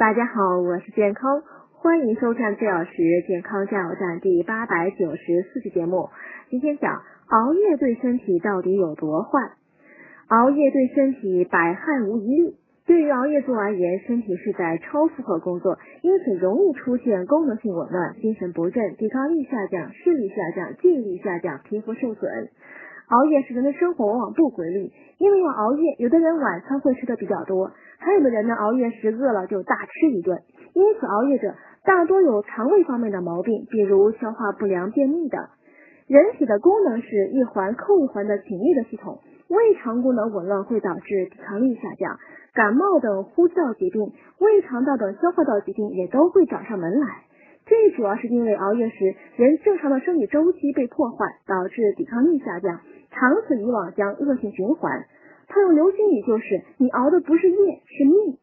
大家好，我是健康，欢迎收看四小时健康加油站第八百九十四期节目。今天讲熬夜对身体到底有多坏？熬夜对身体百害无一利。对于熬夜族而言，身体是在超负荷工作，因此容易出现功能性紊乱、精神不振、抵抗力下降、视力下降、记忆力下降、皮肤受损。熬夜使人的生活往往不规律，因为要熬夜，有的人晚餐会吃的比较多，还有的人呢熬夜时饿了就大吃一顿。因此，熬夜者大多有肠胃方面的毛病，比如消化不良、便秘等。人体的功能是一环扣一环的紧密的系统，胃肠功能紊乱会导致抵抗力下降，感冒等呼吸道疾病、胃肠道等消化道疾病也都会找上门来。这主要是因为熬夜时人正常的生理周期被破坏，导致抵抗力下降，长此以往将恶性循环。他用流星语就是：你熬的不是夜，是命。